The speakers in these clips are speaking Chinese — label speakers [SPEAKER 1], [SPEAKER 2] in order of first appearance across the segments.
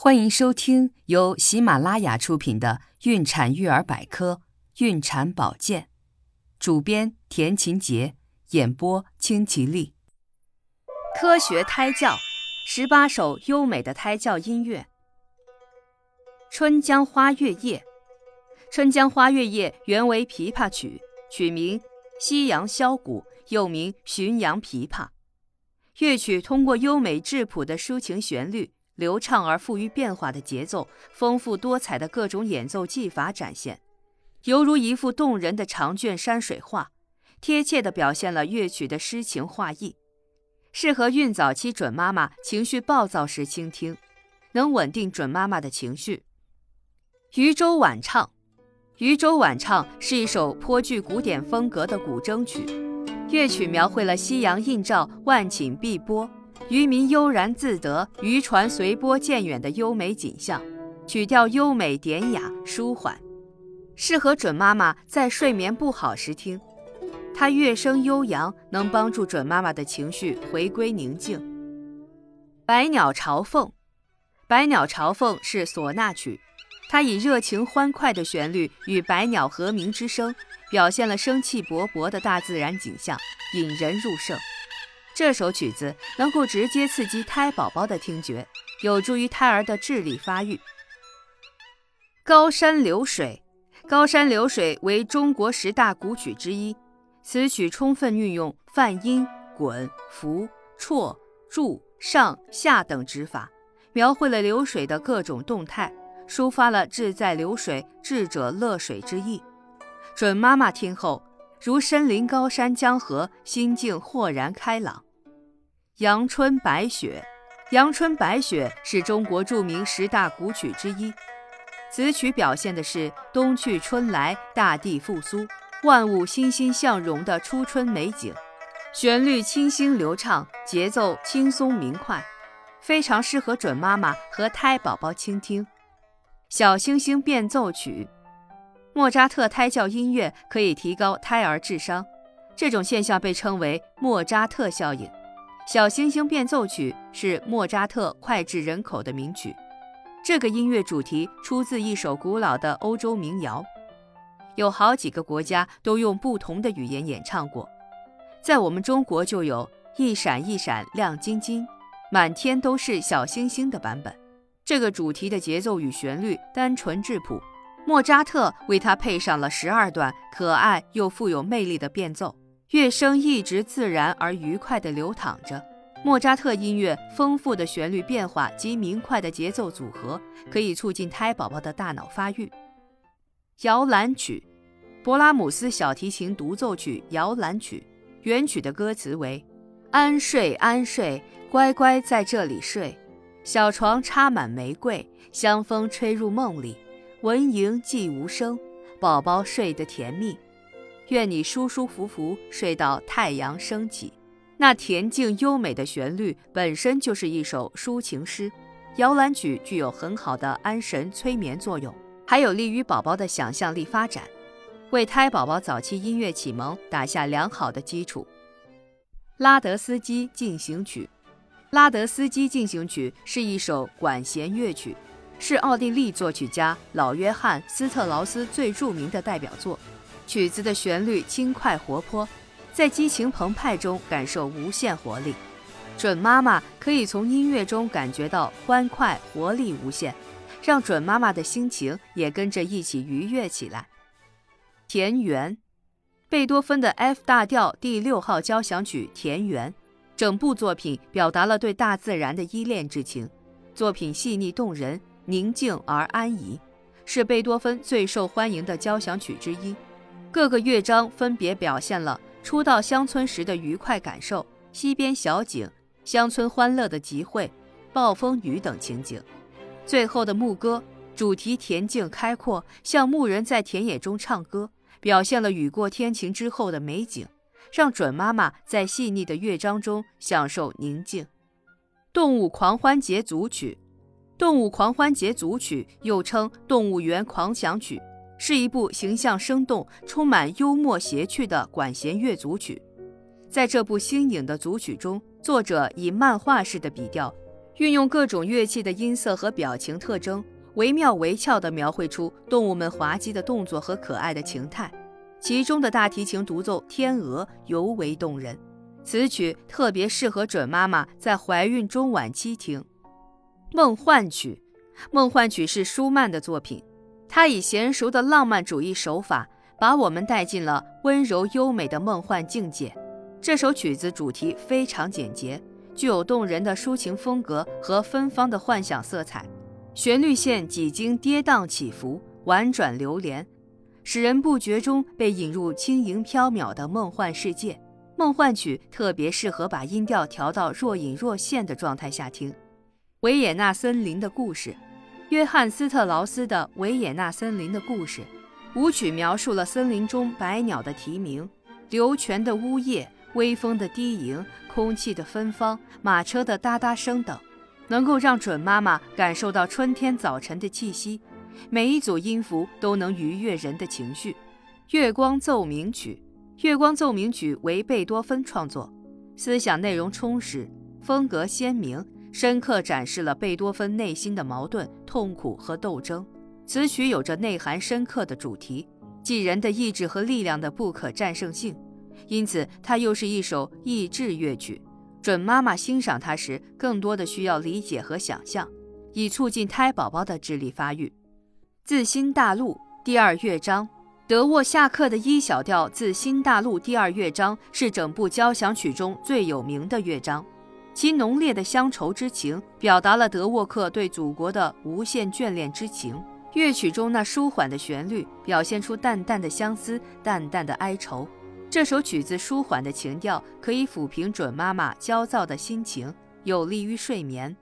[SPEAKER 1] 欢迎收听由喜马拉雅出品的《孕产育儿百科·孕产保健》，主编田勤杰，演播清吉丽。
[SPEAKER 2] 科学胎教，十八首优美的胎教音乐。《春江花月夜》，《春江花月夜》原为琵琶曲，曲名《夕阳箫鼓》，又名《浔阳琵琶》。乐曲通过优美质朴的抒情旋律。流畅而富于变化的节奏，丰富多彩的各种演奏技法展现，犹如一幅动人的长卷山水画，贴切地表现了乐曲的诗情画意，适合孕早期准妈妈情绪暴躁时倾听，能稳定准妈妈的情绪。《渔舟晚唱》，《渔舟晚唱》是一首颇具古典风格的古筝曲，乐曲描绘了夕阳映照，万顷碧波。渔民悠然自得，渔船随波渐远的优美景象，曲调优美典雅、舒缓，适合准妈妈在睡眠不好时听。它乐声悠扬，能帮助准妈妈的情绪回归宁静。《百鸟朝凤》，《百鸟朝凤》是唢呐曲，它以热情欢快的旋律与百鸟和鸣之声，表现了生气勃勃的大自然景象，引人入胜。这首曲子能够直接刺激胎宝宝的听觉，有助于胎儿的智力发育。《高山流水》，《高山流水》为中国十大古曲之一，此曲充分运用泛音、滚、浮、绰、柱、上、下等指法，描绘了流水的各种动态，抒发了志在流水、智者乐水之意。准妈妈听后，如身临高山江河，心境豁然开朗。《阳春白雪》，《阳春白雪》是中国著名十大古曲之一。此曲表现的是冬去春来、大地复苏、万物欣欣向荣的初春美景，旋律清新流畅，节奏轻松明快，非常适合准妈妈和胎宝宝倾听。《小星星变奏曲》，莫扎特胎教音乐可以提高胎儿智商，这种现象被称为莫扎特效应。《小星星变奏曲》是莫扎特脍炙人口的名曲，这个音乐主题出自一首古老的欧洲民谣，有好几个国家都用不同的语言演唱过。在我们中国就有一闪一闪亮晶晶，满天都是小星星的版本。这个主题的节奏与旋律单纯质朴，莫扎特为它配上了十二段可爱又富有魅力的变奏。乐声一直自然而愉快地流淌着。莫扎特音乐丰富的旋律变化及明快的节奏组合，可以促进胎宝宝的大脑发育。摇篮曲，勃拉姆斯小提琴独奏曲《摇篮曲》，原曲的歌词为：安睡安睡，乖乖在这里睡。小床插满玫瑰，香风吹入梦里，蚊蝇寂无声，宝宝睡得甜蜜。愿你舒舒服服睡到太阳升起。那恬静优美的旋律本身就是一首抒情诗。摇篮曲具有很好的安神催眠作用，还有利于宝宝的想象力发展，为胎宝宝早期音乐启蒙打下良好的基础。拉德斯基进行曲，拉德斯基进行曲是一首管弦乐曲，是奥地利作曲家老约翰斯特劳斯最著名的代表作。曲子的旋律轻快活泼，在激情澎湃中感受无限活力。准妈妈可以从音乐中感觉到欢快、活力无限，让准妈妈的心情也跟着一起愉悦起来。田园，贝多芬的 F 大调第六号交响曲《田园》，整部作品表达了对大自然的依恋之情。作品细腻动人，宁静而安怡，是贝多芬最受欢迎的交响曲之一。各个乐章分别表现了初到乡村时的愉快感受、溪边小景、乡村欢乐的集会、暴风雨等情景。最后的牧歌主题恬静开阔，像牧人在田野中唱歌，表现了雨过天晴之后的美景，让准妈妈在细腻的乐章中享受宁静。动物狂欢节组曲，动物狂欢节组曲又称动物园狂想曲。是一部形象生动、充满幽默谐趣的管弦乐组曲。在这部新颖的组曲中，作者以漫画式的笔调，运用各种乐器的音色和表情特征，惟妙惟肖地描绘出动物们滑稽的动作和可爱的情态。其中的大提琴独奏《天鹅》尤为动人，此曲特别适合准妈妈在怀孕中晚期听。《梦幻曲》，《梦幻曲》是舒曼的作品，他以娴熟的浪漫主义手法，把我们带进了温柔优美的梦幻境界。这首曲子主题非常简洁，具有动人的抒情风格和芬芳的幻想色彩，旋律线几经跌宕起伏，婉转流连。使人不觉中被引入轻盈飘渺的梦幻世界。梦幻曲特别适合把音调调到若隐若现的状态下听。维也纳森林的故事，约翰斯特劳斯的《维也纳森林的故事》舞曲描述了森林中百鸟的啼鸣、流泉的呜咽、微风的低吟、空气的芬芳、马车的哒哒声等，能够让准妈妈感受到春天早晨的气息。每一组音符都能愉悦人的情绪。《月光奏鸣曲》《月光奏鸣曲》为贝多芬创作，思想内容充实，风格鲜明，深刻展示了贝多芬内心的矛盾、痛苦和斗争。此曲有着内涵深刻的主题，即人的意志和力量的不可战胜性，因此它又是一首益智乐曲。准妈妈欣赏它时，更多的需要理解和想象，以促进胎宝宝的智力发育。自新大陆第二乐章，德沃夏克的一小调自新大陆第二乐章是整部交响曲中最有名的乐章，其浓烈的乡愁之情表达了德沃克对祖国的无限眷恋之情。乐曲中那舒缓的旋律表现出淡淡的相思、淡淡的哀愁。这首曲子舒缓的情调可以抚平准妈妈焦躁的心情，有利于睡眠。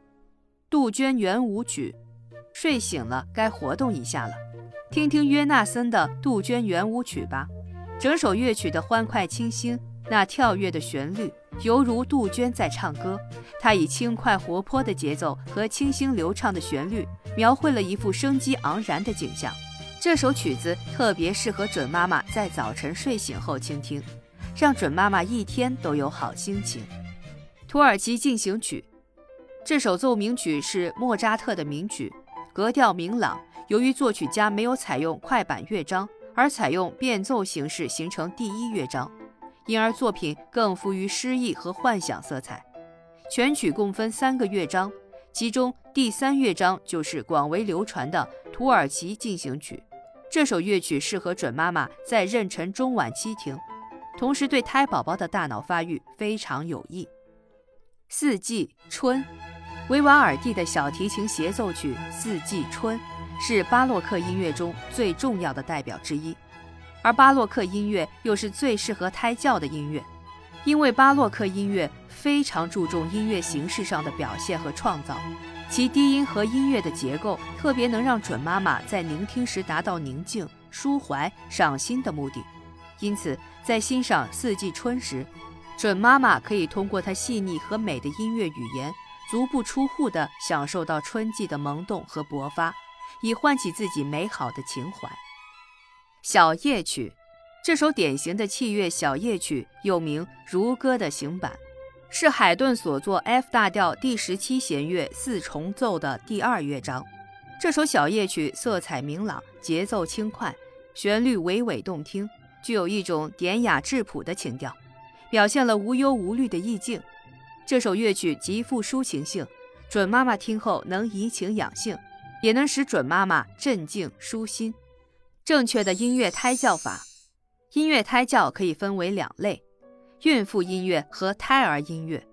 [SPEAKER 2] 杜鹃圆舞曲。睡醒了，该活动一下了。听听约纳森的《杜鹃圆舞曲》吧。整首乐曲的欢快清新，那跳跃的旋律犹如杜鹃在唱歌。它以轻快活泼的节奏和清新流畅的旋律，描绘了一幅生机盎然的景象。这首曲子特别适合准妈妈在早晨睡醒后倾听，让准妈妈一天都有好心情。《土耳其进行曲》这首奏鸣曲是莫扎特的名曲。格调明朗，由于作曲家没有采用快板乐章，而采用变奏形式形成第一乐章，因而作品更富于诗意和幻想色彩。全曲共分三个乐章，其中第三乐章就是广为流传的土耳其进行曲。这首乐曲适合准妈妈在妊娠中晚期听，同时对胎宝宝的大脑发育非常有益。四季春。维瓦尔第的小提琴协奏曲《四季春》是巴洛克音乐中最重要的代表之一，而巴洛克音乐又是最适合胎教的音乐，因为巴洛克音乐非常注重音乐形式上的表现和创造，其低音和音乐的结构特别能让准妈妈在聆听时达到宁静、舒怀、赏心的目的，因此在欣赏《四季春》时，准妈妈可以通过它细腻和美的音乐语言。足不出户地享受到春季的萌动和勃发，以唤起自己美好的情怀。小夜曲，这首典型的器乐小夜曲又名《如歌的行板》，是海顿所作 F 大调第十七弦乐四重奏的第二乐章。这首小夜曲色彩明朗，节奏轻快，旋律娓娓动听，具有一种典雅质朴的情调，表现了无忧无虑的意境。这首乐曲极富抒情性，准妈妈听后能怡情养性，也能使准妈妈镇静舒心。正确的音乐胎教法，音乐胎教可以分为两类：孕妇音乐和胎儿音乐。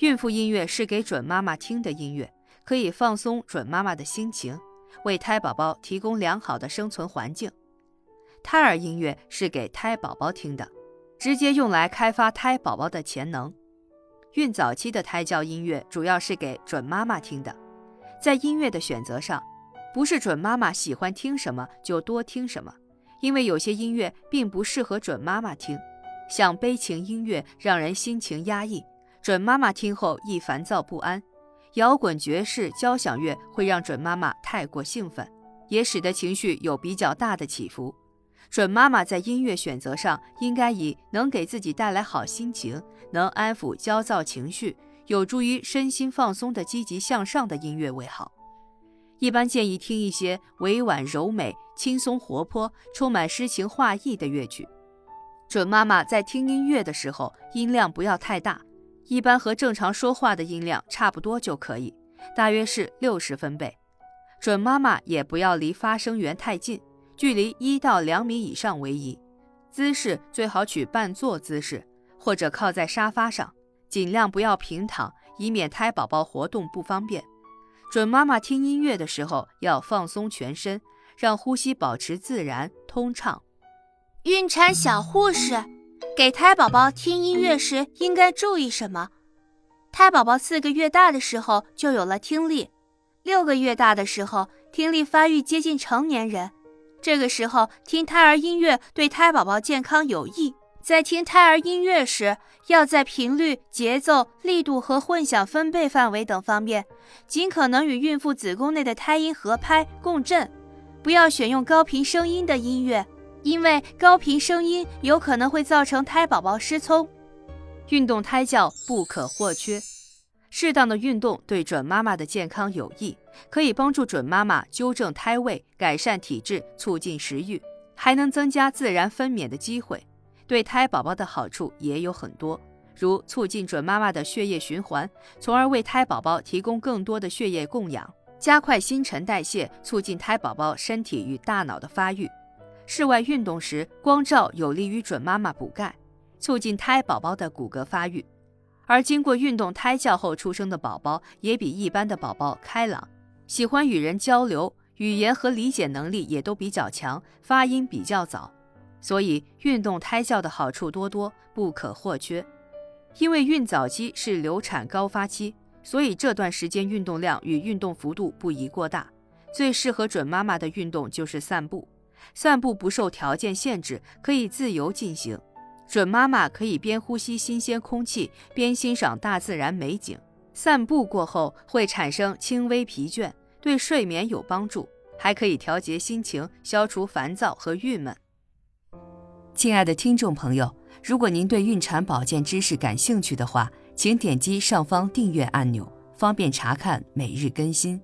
[SPEAKER 2] 孕妇音乐是给准妈妈听的音乐，可以放松准妈妈的心情，为胎宝宝提供良好的生存环境。胎儿音乐是给胎宝宝听的，直接用来开发胎宝宝的潜能。孕早期的胎教音乐主要是给准妈妈听的，在音乐的选择上，不是准妈妈喜欢听什么就多听什么，因为有些音乐并不适合准妈妈听，像悲情音乐让人心情压抑，准妈妈听后易烦躁不安；摇滚、爵士、交响乐会让准妈妈太过兴奋，也使得情绪有比较大的起伏。准妈妈在音乐选择上，应该以能给自己带来好心情、能安抚焦躁情绪、有助于身心放松的积极向上的音乐为好。一般建议听一些委婉柔美、轻松活泼、充满诗情画意的乐曲。准妈妈在听音乐的时候，音量不要太大，一般和正常说话的音量差不多就可以，大约是六十分贝。准妈妈也不要离发声源太近，距离一到两米以上为宜。姿势最好取半坐姿势，或者靠在沙发上，尽量不要平躺，以免胎宝宝活动不方便。准妈妈听音乐的时候要放松全身，让呼吸保持自然通畅。
[SPEAKER 3] 孕产小护士给胎宝宝听音乐时应该注意什么？胎宝宝四个月大的时候就有了听力，六个月大的时候听力发育接近成年人，这个时候听胎儿音乐对胎宝宝健康有益。在听胎儿音乐时，要在频率、节奏、力度和混响分贝范围等方面，尽可能与孕妇子宫内的胎音合拍共振，不要选用高频声音的音乐，因为高频声音有可能会造成胎宝宝失聪。
[SPEAKER 2] 运动胎教不可或缺，适当的运动对准妈妈的健康有益，可以帮助准妈妈纠正胎位、改善体质、促进食欲，还能增加自然分娩的机会。对胎宝宝的好处也有很多，如促进准妈妈的血液循环，从而为胎宝宝提供更多的血液供养；加快新陈代谢，促进胎宝宝身体与大脑的发育。室外运动时，光照有利于准妈妈补钙，促进胎宝宝的骨骼发育。而经过运动胎教后出生的宝宝，也比一般的宝宝开朗，喜欢与人交流，语言和理解能力也都比较强，发音比较早。所以，运动胎教的好处多多，不可或缺。因为孕早期是流产高发期，所以这段时间运动量与运动幅度不宜过大。最适合准妈妈的运动就是散步，散步不受条件限制，可以自由进行。准妈妈可以边呼吸新鲜空气，边欣赏大自然美景。散步过后会产生轻微疲倦，对睡眠有帮助，还可以调节心情，消除烦躁和郁闷。
[SPEAKER 1] 亲爱的听众朋友，如果您对孕产保健知识感兴趣的话，请点击上方订阅按钮，方便查看每日更新。